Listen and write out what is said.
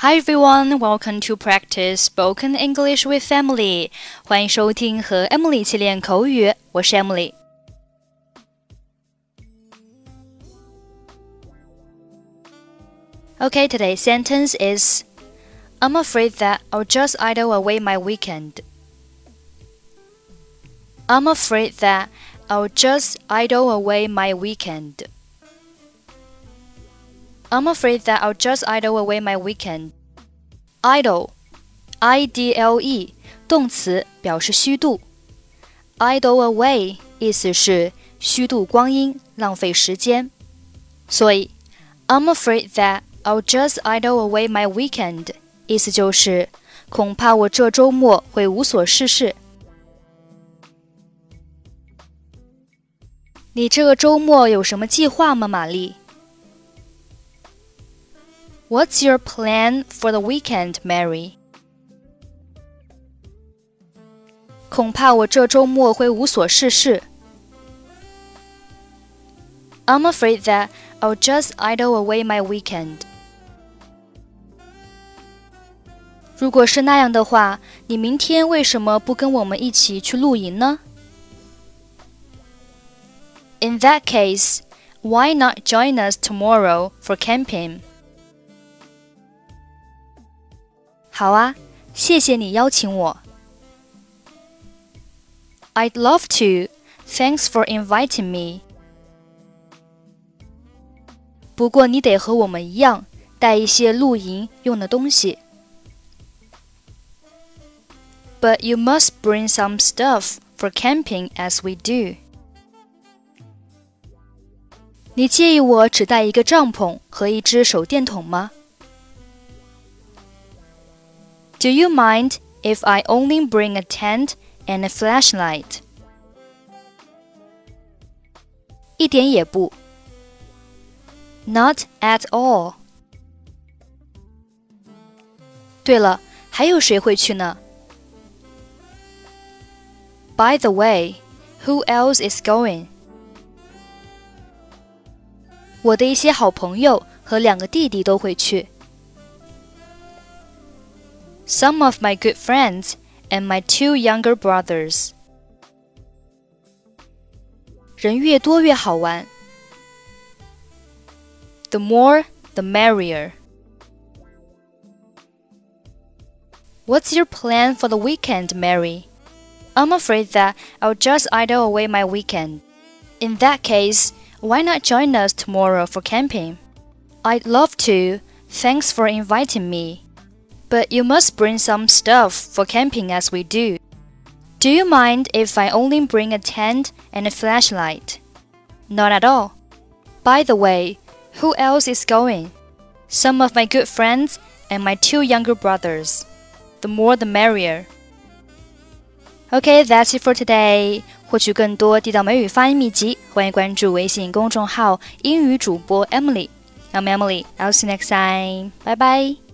Hi everyone, welcome to practice spoken English with Emily. 欢迎收听和 Emily 一起练口语，我是 Emily。Okay, today's sentence is I'm afraid that I'll just idle away my weekend. I'm afraid that I'll just idle away my weekend. I'm afraid that I'll just idle away my weekend. Idle, I D L E，动词表示虚度。Idle away 意思是虚度光阴、浪费时间。所以，I'm afraid that I'll just idle away my weekend，意思就是恐怕我这周末会无所事事。你这个周末有什么计划吗，玛丽 ？What's your plan for the weekend, Mary? 恐怕我这周末会无所事事。I'm afraid that I'll just idle away my weekend. 如果是那样的话，你明天为什么不跟我们一起去露营呢？In that case, why not join us tomorrow for camping? 好啊，谢谢你邀请我。I'd love to. Thanks for inviting me. 不过你得和我们一样，带一些露营用的东西。But you must bring some stuff for camping as we do. 你介意我只带一个帐篷和一只手电筒吗 ？Do you mind if I only bring a tent and a flashlight? 一点也不。Not at all. 对了，还有谁会去呢？By the way, who else is going? 我的一些好朋友和两个弟弟都会去。 some of my good friends and my two younger brothers. 人越多越好玩。The more, the merrier. What's your plan for the weekend, Mary? I'm afraid that I'll just idle away my weekend. In that case, why not join us tomorrow for camping? I'd love to. Thanks for inviting me. But you must bring some stuff for camping as we do. Do you mind if I only bring a tent and a flashlight? Not at all. By the way, who else is going? Some of my good friends and my two younger brothers. The more the merrier. Okay, that's it for today. 获取更多地道美语发音秘籍，欢迎关注微信公众号“英语主播 Emily”。I'm Emily. I'll see you next time. Bye bye.